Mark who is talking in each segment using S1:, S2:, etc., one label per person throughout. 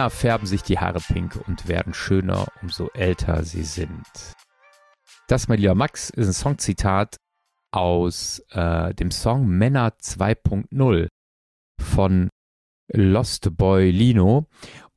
S1: Männer färben sich die Haare pink und werden schöner, umso älter sie sind. Das, mein lieber Max, ist ein Songzitat aus äh, dem Song Männer 2.0 von Lost Boy Lino.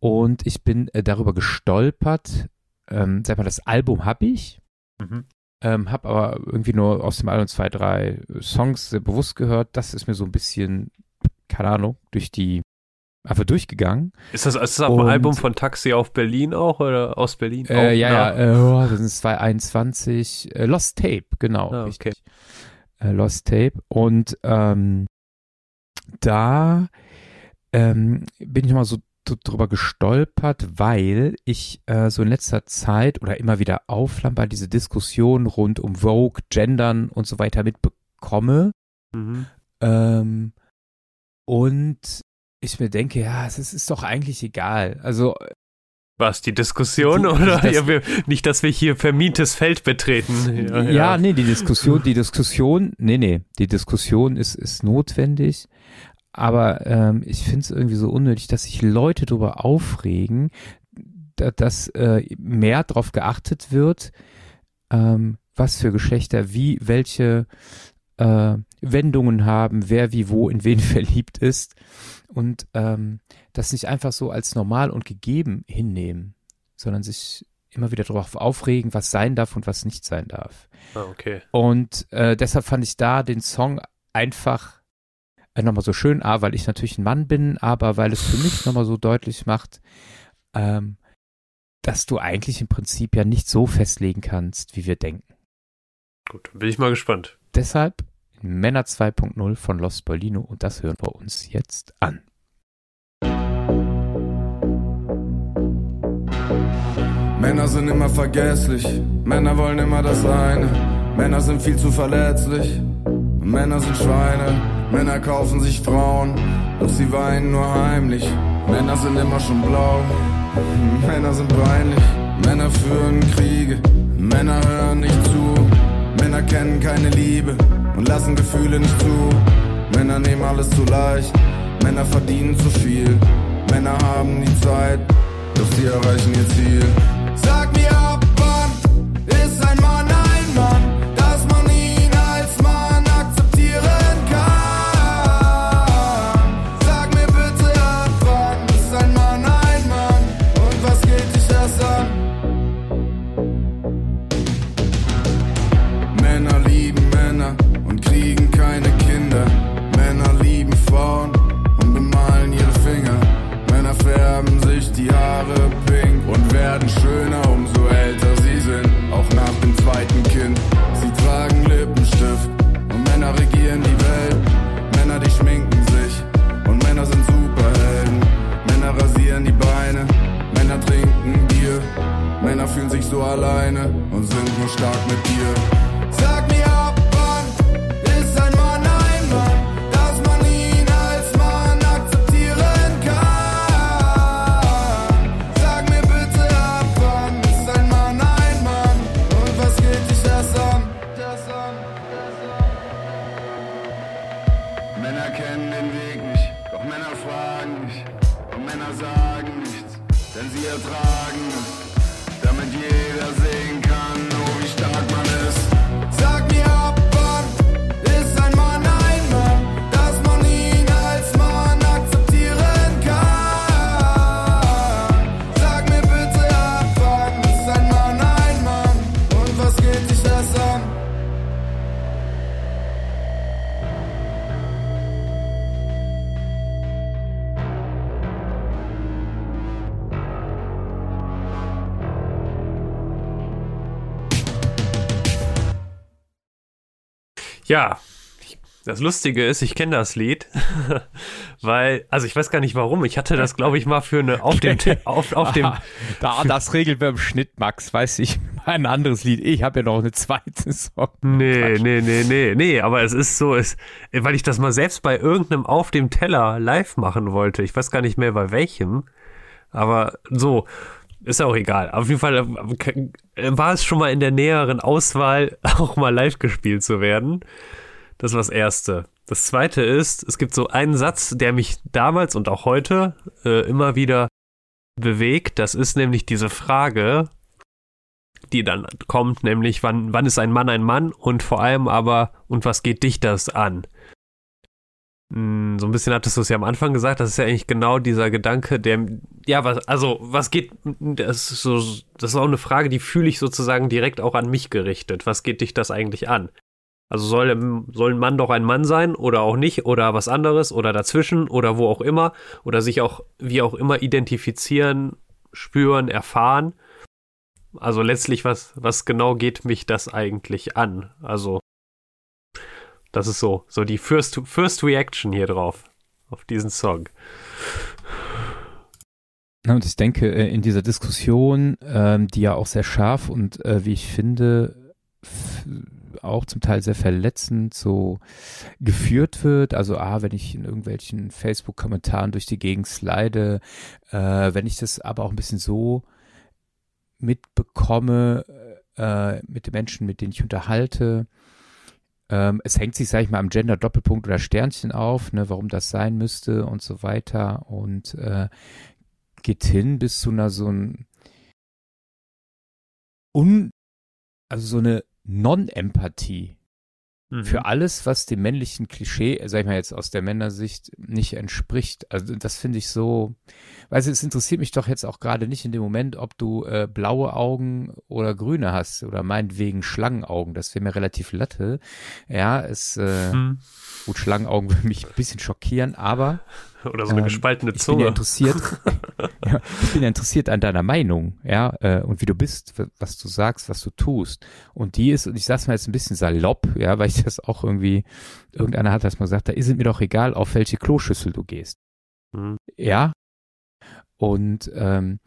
S1: Und ich bin äh, darüber gestolpert. Ähm, sag mal, das Album habe ich. Mhm. Ähm, hab aber irgendwie nur aus dem Album zwei, drei Songs sehr bewusst gehört. Das ist mir so ein bisschen, keine Ahnung, durch die einfach durchgegangen.
S2: Ist das, ist das auf dem Album von Taxi auf Berlin auch oder aus Berlin?
S1: Äh, auch, ja, ja, äh, oh, das sind 221. Äh, Lost Tape, genau. Ah, okay. Äh, Lost Tape. Und ähm, da ähm, bin ich mal so drüber gestolpert, weil ich äh, so in letzter Zeit oder immer wieder aufflammer diese Diskussion rund um Vogue, Gendern und so weiter mitbekomme. Mhm. Ähm, und ich mir denke, ja, es ist, ist doch eigentlich egal. Also
S2: was, die Diskussion die, oder das, ja, wir, nicht, dass wir hier vermintes Feld betreten?
S1: Ja, ja, ja, nee, die Diskussion, die Diskussion, nee, nee, die Diskussion ist, ist notwendig, aber ähm, ich finde es irgendwie so unnötig, dass sich Leute darüber aufregen, da, dass äh, mehr darauf geachtet wird, ähm, was für Geschlechter wie welche äh, Wendungen haben, wer wie wo in wen verliebt ist und ähm, das nicht einfach so als normal und gegeben hinnehmen, sondern sich immer wieder darauf aufregen, was sein darf und was nicht sein darf.
S2: Ah, okay.
S1: Und äh, deshalb fand ich da den Song einfach äh, nochmal so schön, A, weil ich natürlich ein Mann bin, aber weil es für mich nochmal so deutlich macht, ähm, dass du eigentlich im Prinzip ja nicht so festlegen kannst, wie wir denken.
S2: Gut, bin ich mal gespannt.
S1: Deshalb Männer 2.0 von Los Berlino und das hören wir uns jetzt an.
S3: Männer sind immer vergesslich, Männer wollen immer das eine, Männer sind viel zu verletzlich, Männer sind Schweine, Männer kaufen sich Frauen, doch sie weinen nur heimlich, Männer sind immer schon blau, Männer sind peinlich, Männer führen Kriege, Männer hören nicht zu, Männer kennen keine Liebe, und lassen Gefühle nicht zu. Männer nehmen alles zu leicht, Männer verdienen zu viel. Männer haben die Zeit, doch sie erreichen ihr Ziel. Frauen und bemalen ihre Finger. Männer färben sich die Haare pink und werden schöner, umso älter sie sind. Auch nach dem zweiten Kind. Sie tragen Lippenstift und Männer regieren die Welt. Männer, die schminken sich und Männer sind Superhelden. Männer rasieren die Beine, Männer trinken Bier. Männer fühlen sich so alleine und sind nur stark mit dir. Männer sagen nichts, denn sie ertragen es, damit jeder sehen kann.
S2: Ja, das Lustige ist, ich kenne das Lied, weil, also ich weiß gar nicht warum, ich hatte das, glaube ich, mal für eine auf dem, auf, auf dem.
S1: da, das regeln wir im Schnitt, Max, weiß ich, ein anderes Lied. Ich habe ja noch eine zweite Song.
S2: Nee, nee, nee, nee, nee, aber es ist so, es, weil ich das mal selbst bei irgendeinem auf dem Teller live machen wollte. Ich weiß gar nicht mehr bei welchem, aber so. Ist auch egal. Auf jeden Fall äh, war es schon mal in der näheren Auswahl, auch mal live gespielt zu werden. Das war das Erste. Das Zweite ist, es gibt so einen Satz, der mich damals und auch heute äh, immer wieder bewegt. Das ist nämlich diese Frage, die dann kommt, nämlich wann, wann ist ein Mann ein Mann und vor allem aber, und was geht dich das an? Hm, so ein bisschen hattest du es ja am Anfang gesagt, das ist ja eigentlich genau dieser Gedanke, der, ja, was, also, was geht, das ist so, das ist auch eine Frage, die fühle ich sozusagen direkt auch an mich gerichtet. Was geht dich das eigentlich an? Also soll, soll ein Mann doch ein Mann sein oder auch nicht oder was anderes oder dazwischen oder wo auch immer oder sich auch wie auch immer identifizieren, spüren, erfahren. Also letztlich, was, was genau geht mich das eigentlich an? Also, das ist so, so die First, First Reaction hier drauf, auf diesen Song.
S1: Und ich denke, äh, in dieser Diskussion, ähm, die ja auch sehr scharf und äh, wie ich finde, auch zum Teil sehr verletzend so geführt wird. Also, ah, wenn ich in irgendwelchen Facebook-Kommentaren durch die Gegend slide, äh, wenn ich das aber auch ein bisschen so mitbekomme äh, mit den Menschen, mit denen ich unterhalte, ähm, es hängt sich, sag ich mal, am Gender-Doppelpunkt oder Sternchen auf, ne, warum das sein müsste und so weiter und äh, geht hin bis zu einer so ein un, also so eine Non-Empathie mhm. für alles, was dem männlichen Klischee, sag ich mal jetzt aus der Männersicht, nicht entspricht. Also das finde ich so, weißt du, es interessiert mich doch jetzt auch gerade nicht in dem Moment, ob du äh, blaue Augen oder grüne hast oder meinetwegen Schlangenaugen. Das wäre mir relativ latte. Ja, es, äh, mhm. gut, Schlangenaugen würde mich ein bisschen schockieren, aber
S2: Oder so eine ähm, gespaltene
S1: ich
S2: Zunge.
S1: Bin ja interessiert, ja, ich bin ja interessiert an deiner Meinung, ja, äh, und wie du bist, was du sagst, was du tust. Und die ist, und ich sag's mal jetzt ein bisschen salopp, ja, weil ich das auch irgendwie, irgendeiner hat das mal gesagt, da ist es mir doch egal, auf welche Kloschüssel du gehst. Mhm. Ja. Und ähm,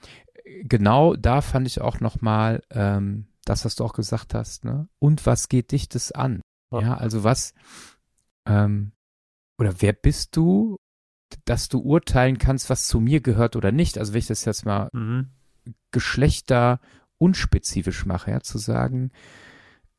S1: genau da fand ich auch nochmal ähm, das, was du auch gesagt hast, ne? Und was geht dich das an? Ja, ja also was, ähm, oder wer bist du dass du urteilen kannst, was zu mir gehört oder nicht. Also wenn ich das jetzt mal mhm. Geschlechter unspezifisch mache, ja, zu sagen,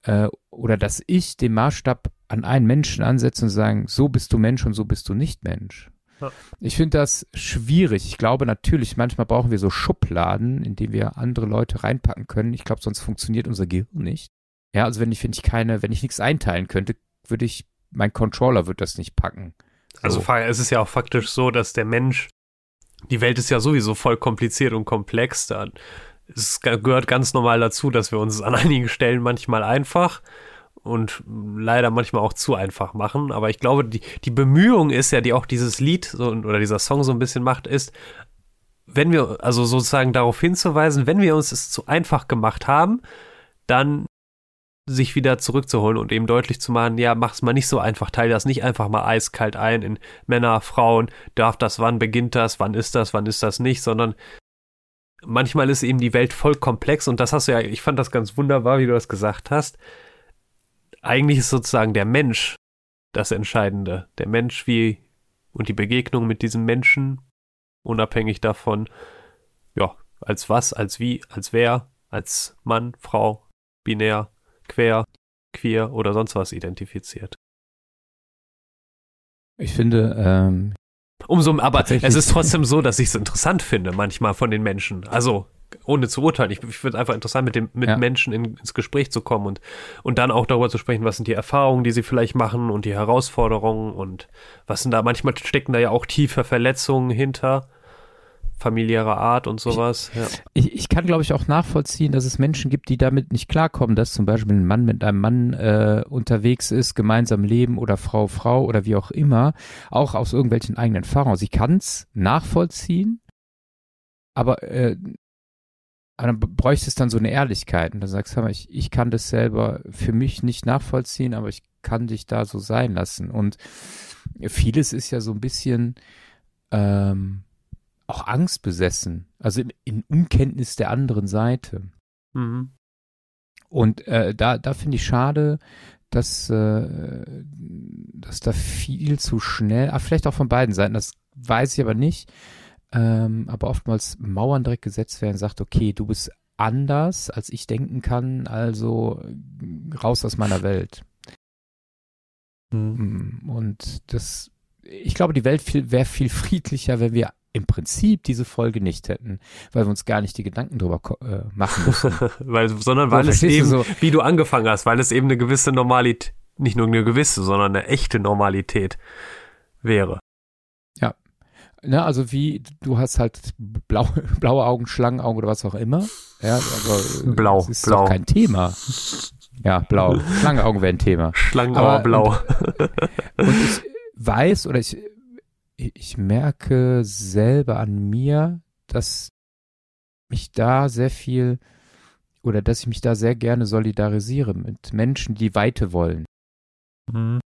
S1: äh, oder dass ich den Maßstab an einen Menschen ansetze und sagen, so bist du Mensch und so bist du nicht Mensch. Ja. Ich finde das schwierig. Ich glaube natürlich, manchmal brauchen wir so Schubladen, in die wir andere Leute reinpacken können. Ich glaube, sonst funktioniert unser Gehirn nicht. Ja, also wenn ich, wenn ich keine, wenn ich nichts einteilen könnte, würde ich, mein Controller würde das nicht packen.
S2: Also so. es ist ja auch faktisch so, dass der Mensch, die Welt ist ja sowieso voll kompliziert und komplex. Da, es gehört ganz normal dazu, dass wir uns an einigen Stellen manchmal einfach und leider manchmal auch zu einfach machen. Aber ich glaube, die, die Bemühung ist ja, die auch dieses Lied so, oder dieser Song so ein bisschen macht, ist, wenn wir, also sozusagen darauf hinzuweisen, wenn wir uns es zu einfach gemacht haben, dann sich wieder zurückzuholen und eben deutlich zu machen, ja, mach es mal nicht so einfach, teile das nicht einfach mal eiskalt ein in Männer, Frauen, darf das, wann beginnt das, wann ist das, wann ist das nicht, sondern manchmal ist eben die Welt voll komplex und das hast du ja, ich fand das ganz wunderbar, wie du das gesagt hast. Eigentlich ist sozusagen der Mensch das Entscheidende. Der Mensch wie und die Begegnung mit diesem Menschen, unabhängig davon, ja, als was, als wie, als wer, als Mann, Frau, binär, quer, queer oder sonst was identifiziert.
S1: Ich finde, ähm,
S2: Umso, aber es ist trotzdem so, dass ich es interessant finde, manchmal von den Menschen. Also, ohne zu urteilen. Ich, ich finde es einfach interessant, mit, dem, mit ja. Menschen in, ins Gespräch zu kommen und, und dann auch darüber zu sprechen, was sind die Erfahrungen, die sie vielleicht machen und die Herausforderungen und was sind da, manchmal stecken da ja auch tiefe Verletzungen hinter familiärer Art und sowas.
S1: Ich, ja. ich, ich kann, glaube ich, auch nachvollziehen, dass es Menschen gibt, die damit nicht klarkommen, dass zum Beispiel ein Mann mit einem Mann äh, unterwegs ist, gemeinsam leben oder Frau, Frau oder wie auch immer, auch aus irgendwelchen eigenen Erfahrungen. Sie kann es nachvollziehen, aber äh, dann bräuchte es dann so eine Ehrlichkeit und dann sagst du, ich, ich kann das selber für mich nicht nachvollziehen, aber ich kann dich da so sein lassen. Und vieles ist ja so ein bisschen ähm, auch Angst besessen, also in, in Unkenntnis der anderen Seite. Mhm. Und äh, da, da finde ich schade, dass, äh, dass da viel zu schnell, ah, vielleicht auch von beiden Seiten, das weiß ich aber nicht, ähm, aber oftmals Mauern direkt gesetzt werden, sagt, okay, du bist anders, als ich denken kann, also raus aus meiner Welt. Mhm. Und das, ich glaube, die Welt wäre viel friedlicher, wenn wir im Prinzip diese Folge nicht hätten, weil wir uns gar nicht die Gedanken drüber äh, machen müssen.
S2: weil, sondern weil es eben, so, wie du angefangen hast, weil es eben eine gewisse Normalität, nicht nur eine gewisse, sondern eine echte Normalität wäre.
S1: Ja. Ne, also wie, du hast halt blau, blaue Augen, Schlangenaugen oder was auch immer. Ja, aber
S2: blau,
S1: das ist
S2: blau.
S1: doch kein Thema. Ja, blau. Schlangenaugen wären ein Thema.
S2: Schlangenaugen blau.
S1: Und, und ich weiß oder ich ich merke selber an mir, dass mich da sehr viel oder dass ich mich da sehr gerne solidarisiere mit Menschen, die Weite wollen. Mhm.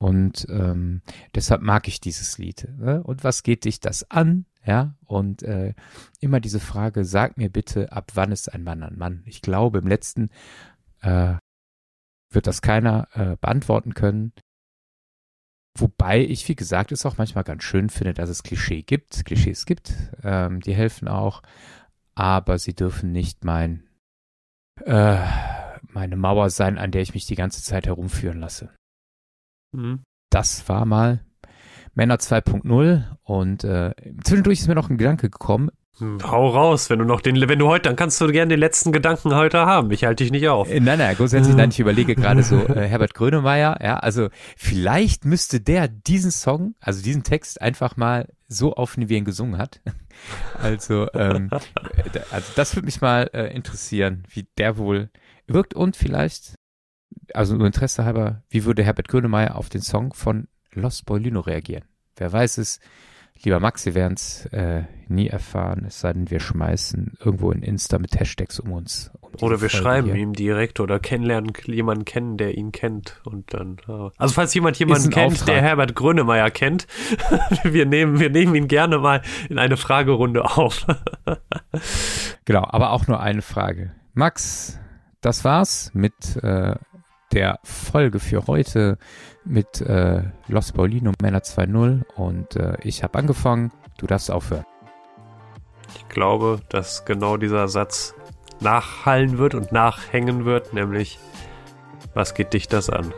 S1: Und ähm, deshalb mag ich dieses Lied. Ne? Und was geht dich das an? Ja, und äh, immer diese Frage, sag mir bitte, ab wann ist ein Mann ein Mann? Ich glaube, im letzten äh, wird das keiner äh, beantworten können. Wobei ich, wie gesagt, es auch manchmal ganz schön finde, dass es Klischee gibt, Klischees gibt. Ähm, die helfen auch, aber sie dürfen nicht mein äh, meine Mauer sein, an der ich mich die ganze Zeit herumführen lasse. Mhm. Das war mal Männer 2.0 und äh, zwischendurch ist mir noch ein Gedanke gekommen.
S2: Hm, hau raus, wenn du noch den, wenn du heute, dann kannst du gerne den letzten Gedanken heute haben. Ich halte dich nicht auf.
S1: Äh, nein, nein, grundsätzlich, nein, ich überlege gerade so, äh, Herbert Grönemeyer, ja, also vielleicht müsste der diesen Song, also diesen Text einfach mal so aufnehmen, wie er ihn gesungen hat. Also, ähm, also das würde mich mal äh, interessieren, wie der wohl wirkt und vielleicht, also nur Interesse halber, wie würde Herbert Grönemeyer auf den Song von Los Boy reagieren? Wer weiß es, Lieber Max, Sie werden es äh, nie erfahren, es sei denn, wir schmeißen irgendwo in Insta mit Hashtags um uns. Um
S2: oder wir Folge schreiben hier. ihm direkt oder kennenlernen jemanden kennen, der ihn kennt und dann. Uh. Also falls jemand jemanden kennt, Auftrag. der Herbert Grönemeyer kennt, wir nehmen wir nehmen ihn gerne mal in eine Fragerunde auf.
S1: genau, aber auch nur eine Frage. Max, das war's mit äh, der Folge für heute mit äh, Los Paulino Männer 2.0 und äh, ich habe angefangen, du darfst aufhören.
S2: Ich glaube, dass genau dieser Satz nachhallen wird und nachhängen wird, nämlich was geht dich das an?